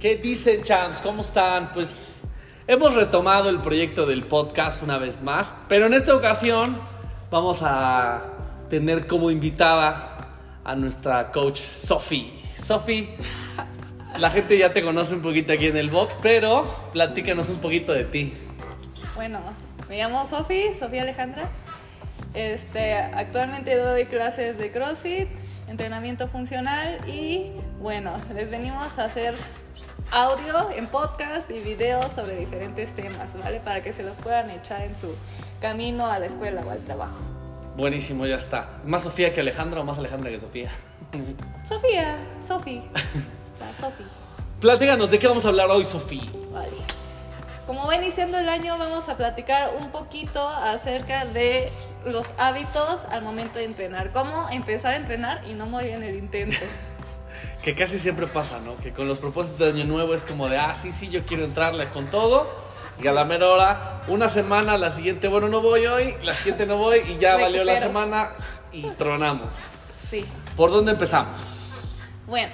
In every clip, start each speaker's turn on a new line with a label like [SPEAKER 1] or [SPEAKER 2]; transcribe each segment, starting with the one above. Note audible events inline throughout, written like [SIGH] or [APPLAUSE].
[SPEAKER 1] ¿Qué dicen, champs? ¿Cómo están? Pues hemos retomado el proyecto del podcast una vez más, pero en esta ocasión vamos a tener como invitada a nuestra coach Sofi. Sofi, la gente ya te conoce un poquito aquí en el box, pero platícanos un poquito de ti.
[SPEAKER 2] Bueno, me llamo Sofi, Sofía Alejandra. Este, actualmente doy clases de CrossFit, entrenamiento funcional y bueno, les venimos a hacer audio en podcast y videos sobre diferentes temas, ¿vale? Para que se los puedan echar en su camino a la escuela o al trabajo.
[SPEAKER 1] Buenísimo, ya está. ¿Más Sofía que Alejandra o más Alejandra que Sofía? [LAUGHS]
[SPEAKER 2] Sofía, Sofi. [LAUGHS] Sofi.
[SPEAKER 1] Platícanos, ¿de qué vamos a hablar hoy, Sofía?
[SPEAKER 2] Vale. Como va iniciando el año, vamos a platicar un poquito acerca de los hábitos al momento de entrenar. Cómo empezar a entrenar y no morir en el intento. [LAUGHS]
[SPEAKER 1] que casi siempre pasa, ¿no? Que con los propósitos de Año Nuevo es como de, ah, sí, sí, yo quiero entrarle con todo. Y a la mera hora, una semana, la siguiente, bueno, no voy hoy, la siguiente no voy y ya valió la semana y tronamos.
[SPEAKER 2] Sí.
[SPEAKER 1] ¿Por dónde empezamos?
[SPEAKER 2] Bueno,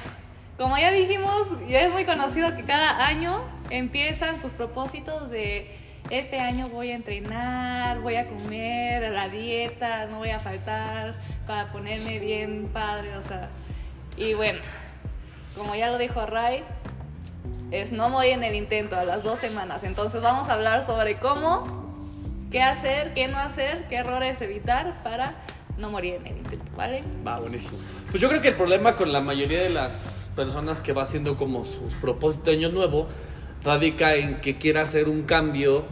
[SPEAKER 2] como ya dijimos, ya es muy conocido que cada año empiezan sus propósitos de este año voy a entrenar, voy a comer, a la dieta, no voy a faltar para ponerme bien padre, o sea. Y bueno, como ya lo dijo Ray, es no morir en el intento a las dos semanas. Entonces vamos a hablar sobre cómo, qué hacer, qué no hacer, qué errores evitar para no morir en el intento, ¿vale?
[SPEAKER 1] Va, buenísimo. Pues yo creo que el problema con la mayoría de las personas que va haciendo como sus propósitos de Año Nuevo radica en que quiere hacer un cambio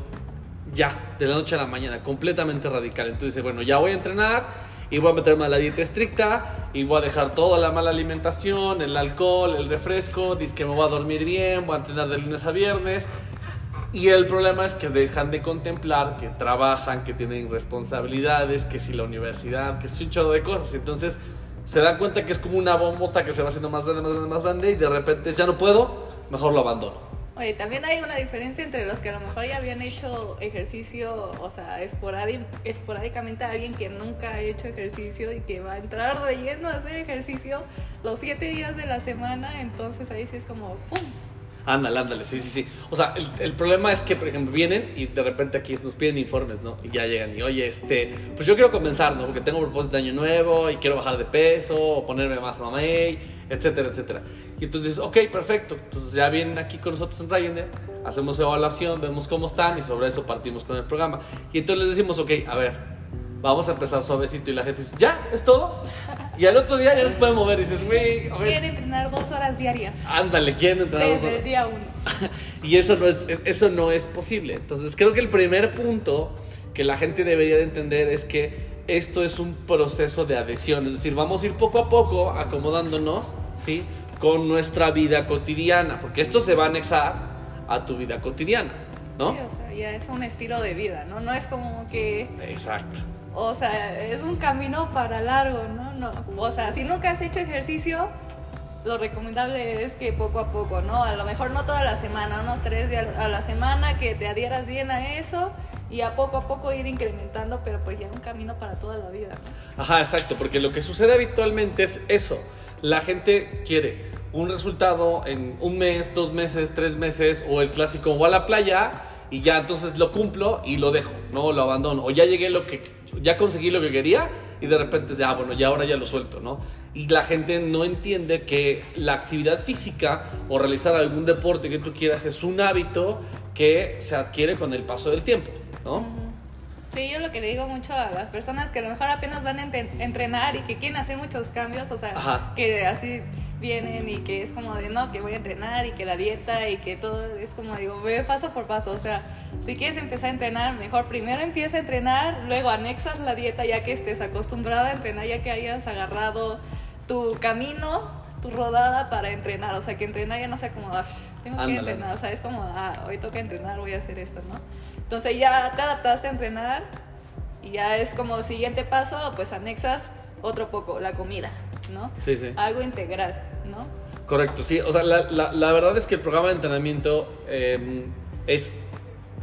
[SPEAKER 1] ya, de la noche a la mañana, completamente radical. Entonces bueno, ya voy a entrenar y voy a meterme a la dieta estricta y voy a dejar toda la mala alimentación, el alcohol, el refresco, dice que me voy a dormir bien, voy a entrenar de lunes a viernes. Y el problema es que dejan de contemplar que trabajan, que tienen responsabilidades, que si la universidad, que es un chorro de cosas. Entonces se dan cuenta que es como una bombota que se va haciendo más grande, más grande, más grande y de repente ya no puedo, mejor lo abandono.
[SPEAKER 2] Oye, también hay una diferencia entre los que a lo mejor ya habían hecho ejercicio, o sea, esporádi- esporádicamente alguien que nunca ha hecho ejercicio y que va a entrar de lleno a hacer ejercicio los siete días de la semana, entonces ahí sí es como ¡pum!
[SPEAKER 1] Ándale, ándale, sí, sí, sí. O sea, el, problema es que, por ejemplo, vienen y de repente aquí nos piden informes, ¿no? Y ya llegan y, oye, este, pues yo quiero comenzar, ¿no? Porque tengo propósito de año nuevo y quiero bajar de peso o ponerme más mamey, etcétera, etcétera. Y entonces dices, ok, perfecto. Entonces ya vienen aquí con nosotros en Ryanair, hacemos evaluación, vemos cómo están y sobre eso partimos con el programa. Y entonces les decimos, ok, a ver, vamos a empezar suavecito y la gente dice, ¿ya? ¿Es todo? Y al otro día ya se puede mover y dices, güey,
[SPEAKER 2] Quieren entrenar dos horas diarias
[SPEAKER 1] ándale, quieren dos
[SPEAKER 2] desde
[SPEAKER 1] horas?"
[SPEAKER 2] el día uno. [LAUGHS]
[SPEAKER 1] Y eso no, es, eso no es posible. Entonces creo que el primer punto que la gente debería de entender es que esto es un proceso de adhesión. Es decir, vamos a ir poco a poco acomodándonos, ¿sí? Con nuestra vida cotidiana. Porque esto se va a anexar a tu vida cotidiana, ¿no?
[SPEAKER 2] Sí, o sea, ya es un estilo de vida, ¿no? No es como que,
[SPEAKER 1] Exacto.
[SPEAKER 2] o sea, es un camino para largo, ¿no? no o sea, si nunca has hecho ejercicio, lo recomendable es que poco a poco, ¿no? A lo mejor no toda la semana, unos tres días a la semana, que te adhieras bien a eso y a poco a poco ir incrementando, pero pues ya es un camino para toda la vida.
[SPEAKER 1] Ajá, exacto, porque lo que sucede habitualmente es eso. La gente quiere un resultado en un mes, dos meses, tres meses, o el clásico, voy a la playa y ya entonces lo cumplo y lo dejo, no lo abandono. O ya llegué lo que, ya conseguí lo que quería y de repente es de, ah, bueno, ya ahora ya lo suelto, ¿no? Y la gente no entiende que la actividad física o realizar algún deporte que tú quieras es un hábito que se adquiere con el paso del tiempo, ¿no?
[SPEAKER 2] Sí, yo lo que le digo mucho a las personas que a lo mejor apenas van a entrenar y que quieren hacer muchos cambios, o sea,
[SPEAKER 1] Ajá.
[SPEAKER 2] que así vienen y que es como de no, que voy a entrenar y que la dieta y que todo es como digo, ve paso por paso, o sea, si quieres empezar a entrenar, mejor primero empieza a entrenar, luego anexas la dieta ya que estés acostumbrada a entrenar, ya que hayas agarrado tu camino, tu rodada para entrenar, o sea, que entrenar ya no sea como, "Ay, tengo que
[SPEAKER 1] Ándale.
[SPEAKER 2] entrenar, o sea, es como, ah, hoy toca entrenar, voy a hacer esto, ¿no? Entonces ya te adaptaste a entrenar y ya es como siguiente paso, pues anexas otro poco, la comida, ¿no?
[SPEAKER 1] Sí, sí.
[SPEAKER 2] Algo integral, ¿no?
[SPEAKER 1] Correcto, sí. O sea, la, la- la verdad es que el programa de entrenamiento eh, es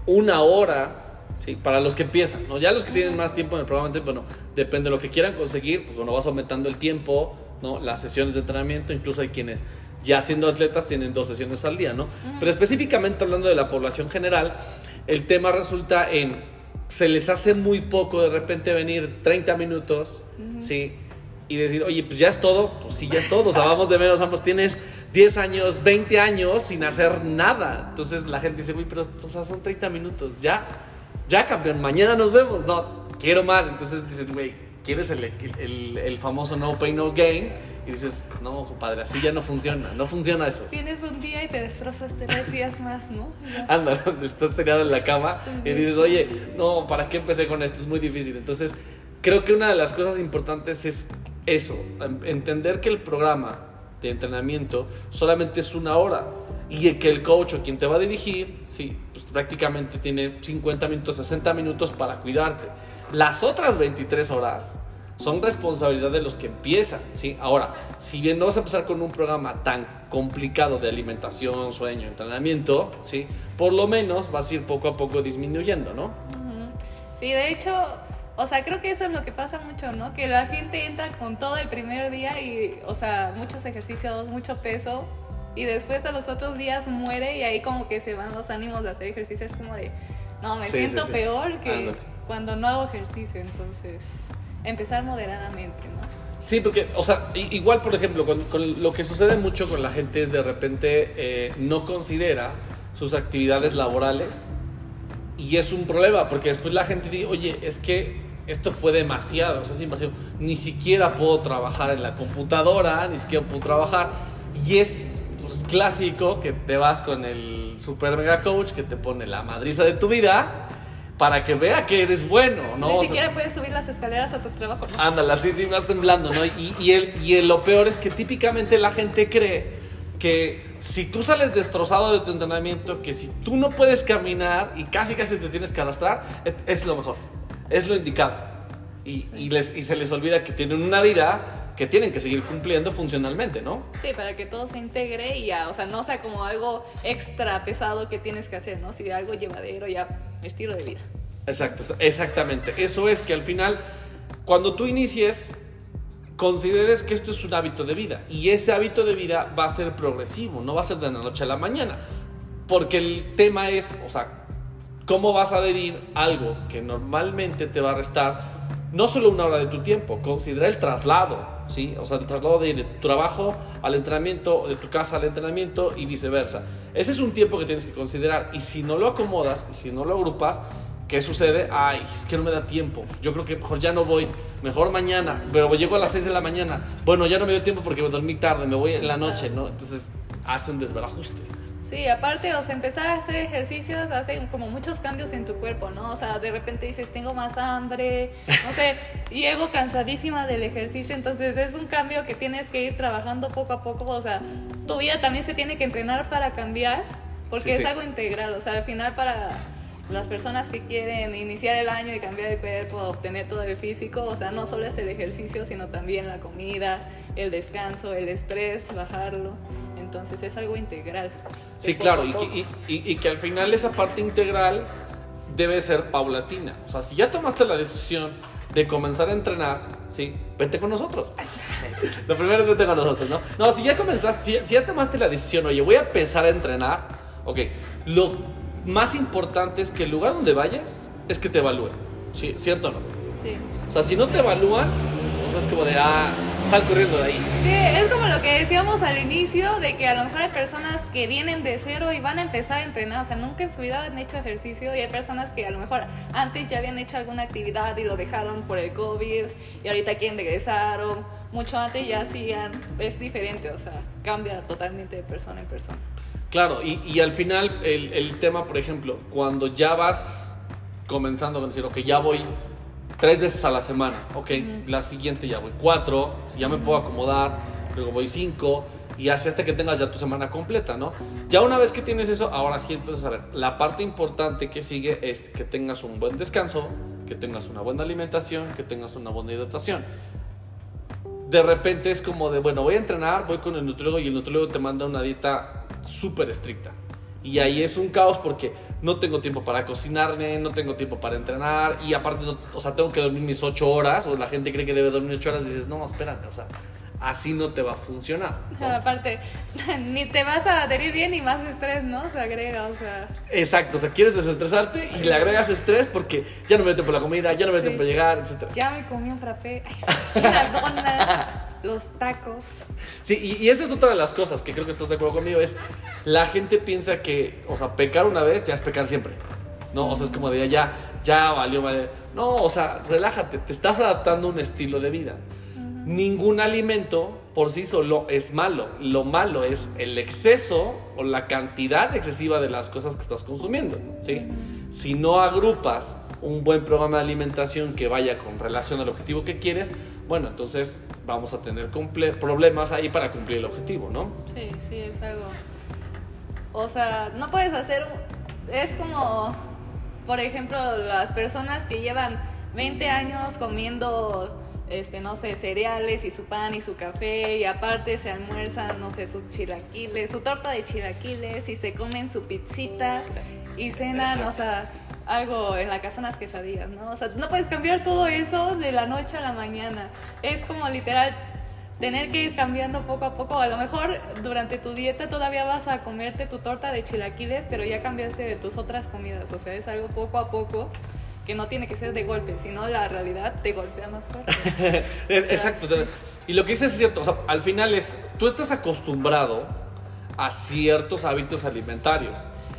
[SPEAKER 1] una hora, ¿sí? Para los que empiezan, ¿no? Ya los que tienen más tiempo en el programa, bueno, depende de lo que quieran conseguir, pues bueno, vas aumentando el tiempo ¿no? Las sesiones de entrenamiento, incluso hay quienes ya siendo atletas tienen dos sesiones al día, ¿no? Pero específicamente hablando de la población general, el tema resulta en, se les hace muy poco de repente venir 30 minutos, ¿sí? Y decir, oye, pues ya es todo, pues sí, ya es todo, o sea, vamos de menos, vamos, tienes 10 años, 20 años sin hacer nada. Entonces la gente dice, uy, pero o sea, son 30 minutos, ya, ya campeón, mañana nos vemos, no, quiero más. Entonces dices, güey, ¿quieres el, el, el, famoso no pay, no gain? Y dices, no, compadre, así ya no funciona, no funciona eso.
[SPEAKER 2] Tienes un día y te destrozas tres días más, ¿no? [LAUGHS]
[SPEAKER 1] Anda, estás tirado en la cama y dices, oye, no, ¿para qué empecé con esto? Es muy difícil. Entonces, creo que una de las cosas importantes es eso, entender que el programa de entrenamiento solamente es una hora y que el coach o quien te va a dirigir, sí, pues prácticamente tiene 50 minutos, 60 minutos para cuidarte. Las otras 23 horas son responsabilidad de los que empiezan, ¿sí? Ahora, si bien no vas a empezar con un programa tan complicado de alimentación, sueño, entrenamiento, ¿sí? Por lo menos vas a ir poco a poco disminuyendo, ¿no?
[SPEAKER 2] Sí, de hecho, o sea, creo que eso es lo que pasa mucho, ¿no? Que la gente entra con todo el primer día y, o sea, muchos ejercicios, mucho peso, y después de los otros días muere y ahí como que se van los ánimos de hacer ejercicio. Es como de, no, me siento peor que cuando no hago ejercicio. Entonces, empezar moderadamente, ¿no?
[SPEAKER 1] Sí, porque, o sea, igual, por ejemplo, con, lo que sucede mucho con la gente es de repente eh, no considera sus actividades laborales y es un problema, porque después la gente dice, oye, es que esto fue demasiado, o sea, es demasiado. Ni siquiera puedo trabajar en la computadora, ni siquiera puedo trabajar. Y es pues, clásico que te vas con el super mega coach que te pone la madriza de tu vida para que vea que eres bueno, ¿no?
[SPEAKER 2] Ni siquiera puedes subir las escaleras a tu trabajo.
[SPEAKER 1] ¿no? Ándale, así sí vas temblando, ¿no? Y, y, el, y lo peor es que típicamente la gente cree que si tú sales destrozado de tu entrenamiento, que si tú no puedes caminar y casi casi te tienes que arrastrar, es, lo mejor, es lo indicado. Y, y, les, y se les olvida que tienen una vida que tienen que seguir cumpliendo funcionalmente, ¿no?
[SPEAKER 2] Sí, para que todo se integre y ya, o sea, no sea como algo extra pesado que tienes que hacer, ¿no? Si algo llevadero, ya, estilo de vida.
[SPEAKER 1] Exacto, exactamente. Eso es que al final, cuando tú inicies, consideres que esto es un hábito de vida y ese hábito de vida va a ser progresivo, no va a ser de la noche a la mañana, porque el tema es, o sea, cómo vas a adherir algo que normalmente te va a restar no solo una hora de tu tiempo, considera el traslado, ¿sí? O sea, el traslado de, de tu trabajo al entrenamiento, de tu casa al entrenamiento y viceversa. Ese es un tiempo que tienes que considerar y si no lo acomodas si no lo agrupas, ¿Qué sucede? Ay, es que no me da tiempo. Yo creo que mejor ya no voy. Mejor mañana. Pero llego a las 6 de la mañana. Bueno, ya no me dio tiempo porque me dormí tarde. Me voy en la noche, ¿no? Entonces hace un desbarajuste.
[SPEAKER 2] Sí, aparte, o sea, empezar a hacer ejercicios hace como muchos cambios en tu cuerpo, ¿no? O sea, de repente dices, tengo más hambre, no sé, llego cansadísima del ejercicio, entonces es un cambio que tienes que ir trabajando poco a poco, o sea, tu vida también se tiene que entrenar para cambiar, porque es algo integral, o sea, al final para las personas que quieren iniciar el año y cambiar el cuerpo, obtener todo el físico, o sea, no solo es el ejercicio, sino también la comida, el descanso, el estrés, bajarlo. Entonces es algo integral.
[SPEAKER 1] Sí, claro, y, y, que al final esa parte integral debe ser paulatina. O sea, si ya tomaste la decisión de comenzar a entrenar, sí, vente con nosotros. [LAUGHS] Lo primero es vente con nosotros, ¿no? No, si ya comenzaste, si, si ya tomaste la decisión, oye, voy a empezar a entrenar, ok, lo más importante es que el lugar donde vayas es que te evalúen. ¿Sí? ¿Cierto o no?
[SPEAKER 2] Sí.
[SPEAKER 1] O sea, si no te evalúan, o sea, es como de, ah, sal corriendo de ahí.
[SPEAKER 2] Sí, es como lo que decíamos al inicio, de que a lo mejor hay personas que vienen de cero y van a empezar a entrenar, o sea, nunca en su vida han hecho ejercicio y hay personas que a lo mejor antes ya habían hecho alguna actividad y lo dejaron por el COVID y ahorita quieren regresar o mucho antes ya hacían, es diferente, o sea, cambia totalmente de persona en persona.
[SPEAKER 1] Claro, y, y al final el, el, tema, por ejemplo, cuando ya vas comenzando a decir, ok, ya voy tres veces a la semana, ok, la siguiente ya voy cuatro, si ya me puedo acomodar, luego voy cinco, y así hasta que tengas ya tu semana completa, ¿no? Ya una vez que tienes eso, ahora sí, entonces, a ver, la parte importante que sigue es que tengas un buen descanso, que tengas una buena alimentación, que tengas una buena hidratación de repente es como de, bueno, voy a entrenar, voy con el nutriólogo y el nutriólogo te manda una dieta súper estricta. Y ahí es un caos porque no tengo tiempo para cocinarme, no tengo tiempo para entrenar y aparte, o sea, tengo que dormir mis ocho horas o la gente cree que debe dormir ocho horas y dices, no, espérate, o sea, así no te va a funcionar. ¿no?
[SPEAKER 2] Aparte, [LAUGHS] ni te vas a adherir bien ni más estrés, ¿no? Se agrega, o sea.
[SPEAKER 1] Exacto, o sea, quieres desestresarte y le agregas estrés porque ya no me meten por la comida, ya no me meten
[SPEAKER 2] Sí.
[SPEAKER 1] por llegar, etc.
[SPEAKER 2] Ya me comí un frappé. Ay, [LAUGHS] donas, los tacos.
[SPEAKER 1] Sí, y, y esa es otra de las cosas que creo que estás de acuerdo conmigo, es la gente piensa que, o sea, pecar una vez ya es pecar siempre. No, o sea, es como de ya, ya valió, vale. No, o sea, relájate, te estás adaptando a un estilo de vida. Ningún alimento por sí solo es malo. Lo malo es el exceso o la cantidad excesiva de las cosas que estás consumiendo. ¿sí? Si no agrupas un buen programa de alimentación que vaya con relación al objetivo que quieres, bueno, entonces vamos a tener comple- problemas ahí para cumplir el objetivo, ¿no?
[SPEAKER 2] Sí, sí, es algo. O sea, no puedes hacer. un- Es como, por ejemplo, las personas que llevan 20 años comiendo, este, no sé, cereales y su pan y su café, y aparte se almuerzan, no sé, sus chilaquiles, su torta de chilaquiles, y se comen su pizzita y cenan,
[SPEAKER 1] Exacto.
[SPEAKER 2] o sea, algo en la casa unas quesadillas, ¿no? O sea, no puedes cambiar todo eso de la noche a la mañana. Es como literal tener que ir cambiando poco a poco. A lo mejor durante tu dieta todavía vas a comerte tu torta de chilaquiles, pero ya cambiaste de tus otras comidas. O sea, es algo poco a poco que no tiene que ser de golpe, sino la realidad te golpea más fuerte. [LAUGHS]
[SPEAKER 1] Exacto. o sea, y lo que dices es cierto. O sea, al final es, tú estás acostumbrado a ciertos hábitos alimentarios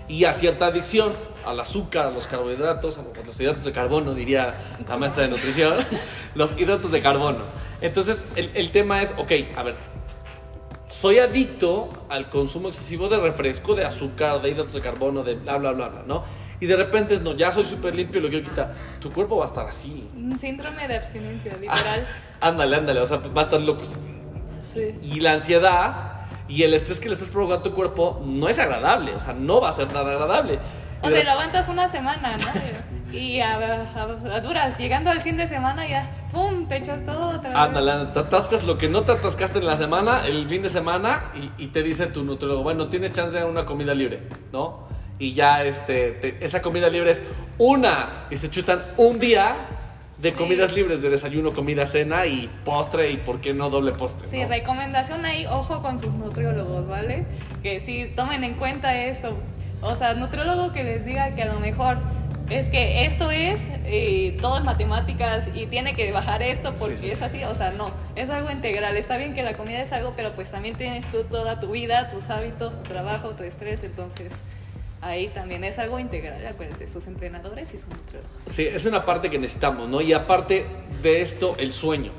[SPEAKER 1] y a cierta adicción al azúcar, a los carbohidratos, a los hidratos de carbono, diría la maestra de nutrición, [LAUGHS] los hidratos de carbono. Entonces, el, el tema es, ok, a ver, soy adicto al consumo excesivo de refresco, de azúcar, de hidratos de carbono, de bla, bla, bla, bla, ¿no? Y de repente es, no, ya soy súper limpio y lo quiero quitar. Tu cuerpo va a estar así.
[SPEAKER 2] Un síndrome de abstinencia, literal. [LAUGHS]
[SPEAKER 1] Ándale, ándale, o sea, va a estar loco.
[SPEAKER 2] Sí.
[SPEAKER 1] Y la ansiedad y el estrés que le estás provocando a tu cuerpo no es agradable, o sea, no va a ser nada agradable.
[SPEAKER 2] O sea, lo aguantas una semana, ¿no? [LAUGHS] Y a, a- a duras, llegando al fin de semana ya, ¡pum! Te echas todo otra vez.
[SPEAKER 1] Ándale, te atascas lo que no te atascaste en la semana, el fin de semana, y, y te dice tu nutriólogo, bueno, tienes chance de una comida libre, ¿no? Y ya este, te- esa comida libre es una, y se chutan un día de
[SPEAKER 2] Sí.
[SPEAKER 1] comidas libres, de desayuno, comida, cena y postre, y por qué no doble postre.
[SPEAKER 2] Sí,
[SPEAKER 1] ¿no?
[SPEAKER 2] recomendación ahí, ojo con sus nutriólogos, ¿vale? Que sí, tomen en cuenta esto. O sea, nutriólogo que les diga que a lo mejor es que esto es, eh, todo es matemáticas y tiene que bajar esto porque
[SPEAKER 1] Sí, sí,
[SPEAKER 2] es
[SPEAKER 1] sí.
[SPEAKER 2] así. O sea, no, es algo integral. Está bien que la comida es algo, pero pues también tienes tú toda tu vida, tus hábitos, tu trabajo, tu estrés. Entonces, ahí también es algo integral. Acuérdense, sus entrenadores y sus nutriólogos.
[SPEAKER 1] Sí, es una parte que necesitamos, ¿no? Y aparte de esto, el sueño.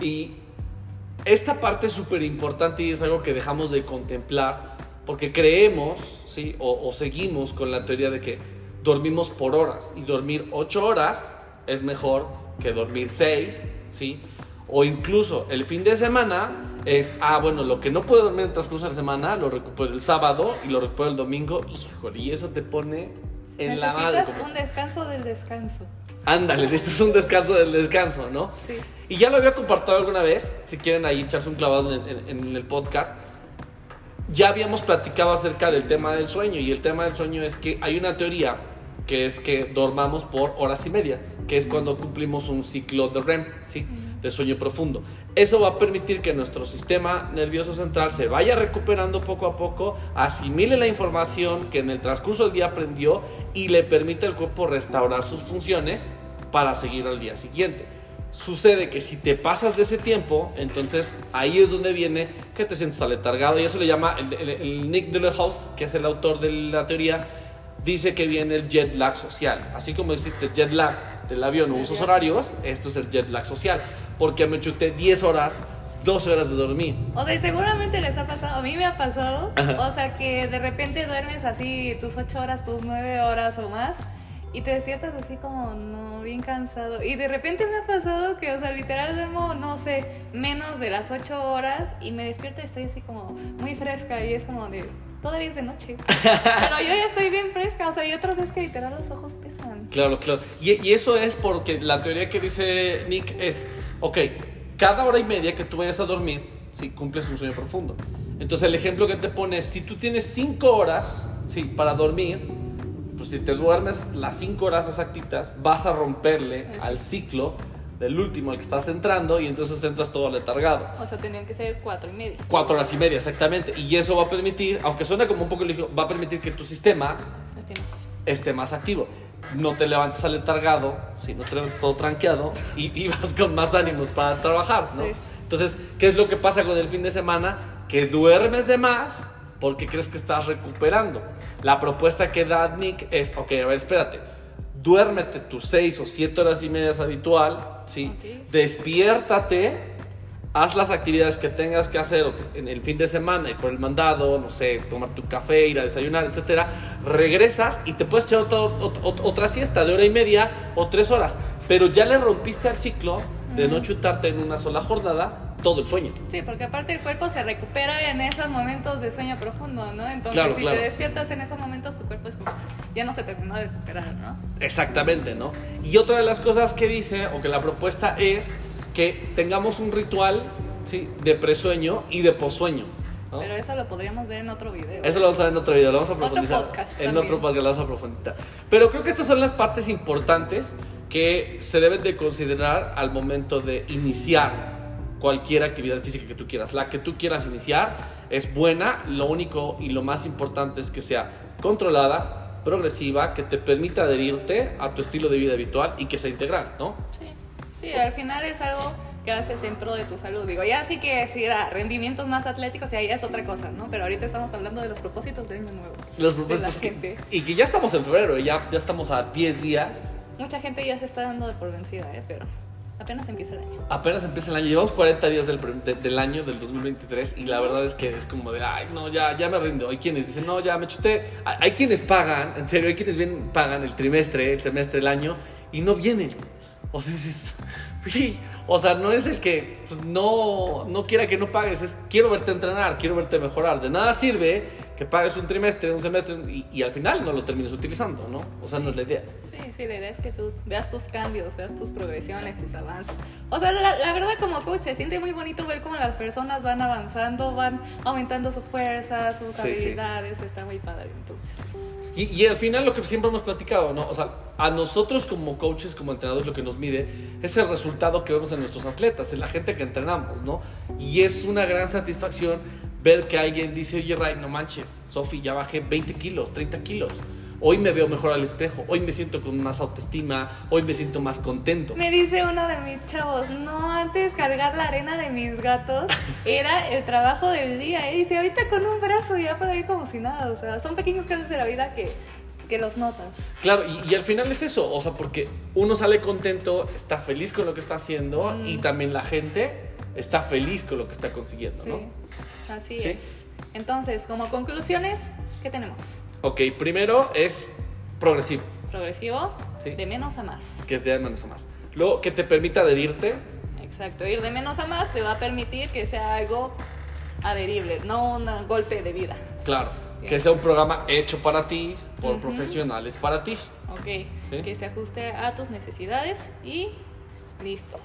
[SPEAKER 1] Y esta parte es súper importante y es algo que dejamos de contemplar porque creemos, ¿sí? O, o seguimos con la teoría de que dormimos por horas y dormir 8 horas es mejor que dormir 6, ¿sí? O incluso el fin de semana es, ah, bueno, lo que no puedo dormir en el transcurso de la semana lo recupero el sábado y lo recupero el domingo. Híjole, y eso te pone en la madre.
[SPEAKER 2] Necesitas
[SPEAKER 1] como-
[SPEAKER 2] un descanso del descanso.
[SPEAKER 1] Ándale, necesitas un descanso del descanso, ¿no?
[SPEAKER 2] Sí.
[SPEAKER 1] Y ya lo había compartido alguna vez, si quieren ahí echarse un clavado en, en- en el podcast. Ya habíamos platicado acerca del tema del sueño y el tema del sueño es que hay una teoría que es que dormamos por horas y media, que es cuando cumplimos un ciclo de REM, ¿sí? de sueño profundo. Eso va a permitir que nuestro sistema nervioso central se vaya recuperando poco a poco, asimile la información que en el transcurso del día aprendió y le permite al cuerpo restaurar sus funciones para seguir al día siguiente. Sucede que si te pasas de ese tiempo, entonces ahí es donde viene que te sientes aletargado y eso le llama el, el- el Nick House, que es el autor de la teoría, dice que viene el jet lag social. Así como existe el jet lag del avión o usos horarios, esto es el jet lag social, porque me chuté 10 horas, 12 horas de dormir.
[SPEAKER 2] O sea, seguramente les ha pasado, a mí me ha pasado,
[SPEAKER 1] Ajá.
[SPEAKER 2] o sea, que de repente duermes así tus ocho horas, tus nueve horas o más, y te despiertas así como, no, bien cansado. Y de repente me ha pasado que, o sea, literal duermo, no sé, menos de las ocho horas, y me despierto y estoy así como muy fresca, y es como de, todavía es de noche. [LAUGHS] Pero yo ya estoy bien fresca, o sea, y otros es que literal los ojos pesan.
[SPEAKER 1] Claro, claro. Y, y eso es porque la teoría que dice Nick es, ok, cada hora y media que tú vayas a dormir, si cumples un sueño profundo. Entonces el ejemplo que te pone es, si tú tienes 5 horas ¿sí? para dormir, pues si te duermes las 5 horas exactitas, vas a romperle al ciclo del último al que estás entrando y entonces entras todo letargado.
[SPEAKER 2] O sea, tenían que ser cuatro y media.
[SPEAKER 1] Cuatro horas y media, exactamente. Y eso va a permitir, aunque suena como un poco lógico, va a permitir que tu sistema esté más activo. No te levantes aletargado, si no te levantes todo tranqueado y, y [LAUGHS] vas con más ánimos para trabajar, ¿no?
[SPEAKER 2] Sí.
[SPEAKER 1] Entonces, ¿qué es lo que pasa con el fin de semana? Que duermes de más porque crees que estás recuperando. La propuesta que da Nick es, ok, a ver, espérate, duérmete tus seis o siete horas y media habitual, ¿sí?
[SPEAKER 2] Ok.
[SPEAKER 1] Despiértate, haz las actividades que tengas que hacer en el fin de semana, ir por el mandado, no sé, tomar tu café, ir a desayunar, etcétera. Regresas y te puedes echar otra, ot- ot- otra siesta de hora y media o tres horas, pero ya le rompiste al ciclo de no chutarte en una sola jornada todo el sueño.
[SPEAKER 2] Sí, porque aparte el cuerpo se recupera en esos momentos de sueño profundo, ¿no? Entonces,
[SPEAKER 1] Claro,
[SPEAKER 2] si
[SPEAKER 1] claro.
[SPEAKER 2] te despiertas en esos momentos, tu cuerpo es como que ya no se terminó de recuperar, ¿no?
[SPEAKER 1] Exactamente, ¿no? Y otra de las cosas que dice, o que la propuesta es que tengamos un ritual, ¿sí? De presueño y de posueño. ¿No?
[SPEAKER 2] Pero eso lo podríamos ver en otro video.
[SPEAKER 1] Eso lo vamos a ver en otro video, lo vamos a
[SPEAKER 2] Otro
[SPEAKER 1] profundizar.
[SPEAKER 2] podcast
[SPEAKER 1] en
[SPEAKER 2] también.
[SPEAKER 1] otro podcast lo vamos a profundizar. Pero creo que estas son las partes importantes que se deben de considerar al momento de iniciar cualquier actividad física que tú quieras. La que tú quieras iniciar es buena, lo único y lo más importante es que sea controlada, progresiva, que te permita adherirte a tu estilo de vida habitual y que sea integral, ¿no?
[SPEAKER 2] Sí, sí, al final es algo que haces en pro de tu salud. Digo, ya sí que si era rendimientos más atléticos, y ahí es otra cosa, ¿no? Pero ahorita estamos hablando de los propósitos de año nuevo.
[SPEAKER 1] Los
[SPEAKER 2] de
[SPEAKER 1] propósitos
[SPEAKER 2] la
[SPEAKER 1] que-
[SPEAKER 2] gente.
[SPEAKER 1] y que ya estamos en febrero, ya, ya estamos a 10 días
[SPEAKER 2] Mucha gente ya se está dando de por vencida, ¿eh? Pero apenas empieza el año.
[SPEAKER 1] Apenas empieza el año, llevamos 40 días del, de- del año del 2023 y la verdad es que es como de, ay, no, ya, ya me rindo. Hay quienes dicen, no, ya me chuté. Hay, hay quienes pagan, en serio, hay quienes vienen, pagan el trimestre, el semestre del año y no vienen. O sea, dices, "Uy", o sea, no es el que pues, no, no quiera que no pagues, es quiero verte entrenar, quiero verte mejorar. De nada sirve que pagues un trimestre, un semestre y, y al final no lo termines utilizando, ¿no? O sea, no es la idea.
[SPEAKER 2] Sí, sí, la idea es que tú veas tus cambios, veas tus progresiones, tus avances. O sea, la, la verdad como coach se siente muy bonito ver cómo las personas van avanzando, van aumentando su fuerza, sus
[SPEAKER 1] Sí, sí.
[SPEAKER 2] habilidades, está muy padre. Entonces,
[SPEAKER 1] Y, al final lo que siempre hemos platicado, ¿no? O sea, a nosotros como coaches, como entrenadores, lo que nos mide es el resultado que vemos en nuestros atletas, en la gente que entrenamos, ¿no? Y es una gran satisfacción ver que alguien dice, oye, Ray, no manches, Sofi, ya bajé 20 kilos, 30 kilos. Hoy me veo mejor al espejo, hoy me siento con más autoestima, hoy me siento más contento.
[SPEAKER 2] me dice uno de mis chavos, no, antes cargar la arena de mis gatos [LAUGHS] era el trabajo del día. Y dice, ahorita con un brazo ya puedo ir como si nada. O sea, son pequeños cambios de la vida que, que los notas.
[SPEAKER 1] Claro, y, y al final es eso, o sea, porque uno sale contento, está feliz con lo que está haciendo
[SPEAKER 2] Mm.
[SPEAKER 1] y también la gente está feliz con lo que está consiguiendo, ¿no?
[SPEAKER 2] Sí, así
[SPEAKER 1] Sí.
[SPEAKER 2] es. Entonces, como conclusiones, ¿qué tenemos?
[SPEAKER 1] Ok, primero es progresivo,
[SPEAKER 2] Progresivo,
[SPEAKER 1] Sí.
[SPEAKER 2] de menos a más.
[SPEAKER 1] que es de menos a más. Luego, que te permita adherirte.
[SPEAKER 2] Exacto, ir de menos a más te va a permitir que sea algo adherible, no un golpe de vida.
[SPEAKER 1] Claro, que sea un programa hecho para ti, por profesionales para ti.
[SPEAKER 2] Ok,
[SPEAKER 1] Sí.
[SPEAKER 2] que se ajuste a tus necesidades y listos.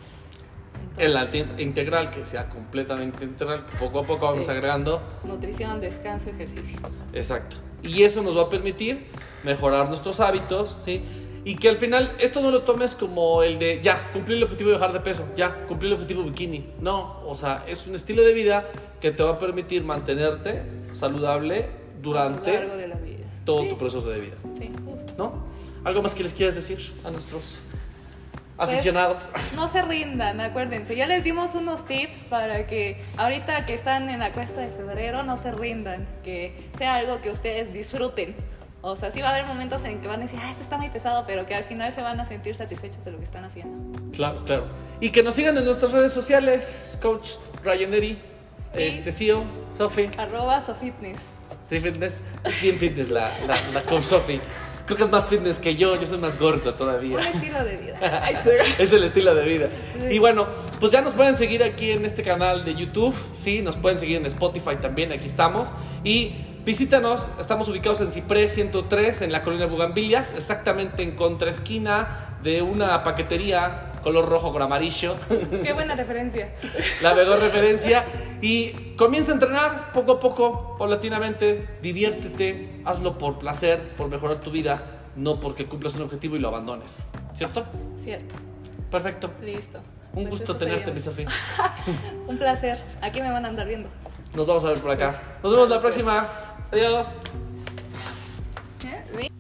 [SPEAKER 1] El
[SPEAKER 2] Entonces,
[SPEAKER 1] alti- integral, que sea completamente integral, poco a poco vamos agregando.
[SPEAKER 2] Nutrición, descanso, ejercicio.
[SPEAKER 1] Exacto. Y eso nos va a permitir mejorar nuestros hábitos, ¿sí? Y que al final esto no lo tomes como el de, ya, cumplí el objetivo de bajar de peso, ya, cumplí el objetivo bikini. No, o sea, es un estilo de vida que te va a permitir mantenerte saludable
[SPEAKER 2] lo largo
[SPEAKER 1] durante
[SPEAKER 2] de la vida.
[SPEAKER 1] todo
[SPEAKER 2] Sí,
[SPEAKER 1] tu proceso de vida,
[SPEAKER 2] Sí, justo.
[SPEAKER 1] ¿no? ¿Algo más que les quieras decir a nuestros
[SPEAKER 2] Pues,
[SPEAKER 1] aficionados?
[SPEAKER 2] No se rindan, acuérdense. Ya les dimos unos tips para que ahorita que están en la cuesta de febrero no se rindan, que sea algo que ustedes disfruten. O sea, sí va a haber momentos en que van a decir, ah, esto está muy pesado, pero que al final se van a sentir satisfechos de lo que están haciendo.
[SPEAKER 1] Claro, claro. Y que nos sigan en nuestras redes sociales, Coach Ryan Eri, este CEO, Sofi.
[SPEAKER 2] Arroba Sofitness.
[SPEAKER 1] Sí, fitness. Es bien fitness la, la, la Coach Sophie. Creo que es más fitness que yo. Yo soy más gordo todavía.
[SPEAKER 2] Un estilo de vida. [LAUGHS] Ay.
[SPEAKER 1] Es el estilo de vida. Y bueno, pues ya nos pueden seguir aquí en este canal de YouTube. Sí, nos pueden seguir en Spotify también. Aquí estamos. Y visítanos. Estamos ubicados en Ciprés 103, en la colonia Bugambilias. Exactamente en contraesquina de una paquetería color rojo con amarillo. [LAUGHS]
[SPEAKER 2] Qué buena referencia.
[SPEAKER 1] la mejor referencia. Y comienza a entrenar poco a poco, paulatinamente. Diviértete, hazlo por placer, por mejorar tu vida, no porque cumplas un objetivo y lo abandones. ¿Cierto?
[SPEAKER 2] Cierto.
[SPEAKER 1] Perfecto.
[SPEAKER 2] Listo.
[SPEAKER 1] Un
[SPEAKER 2] Pues
[SPEAKER 1] gusto tenerte, mi Sofía. [LAUGHS]
[SPEAKER 2] Un placer. Aquí me van a andar viendo.
[SPEAKER 1] Nos vamos a ver por acá. Nos vemos la próxima. Adiós.
[SPEAKER 2] ¿Eh?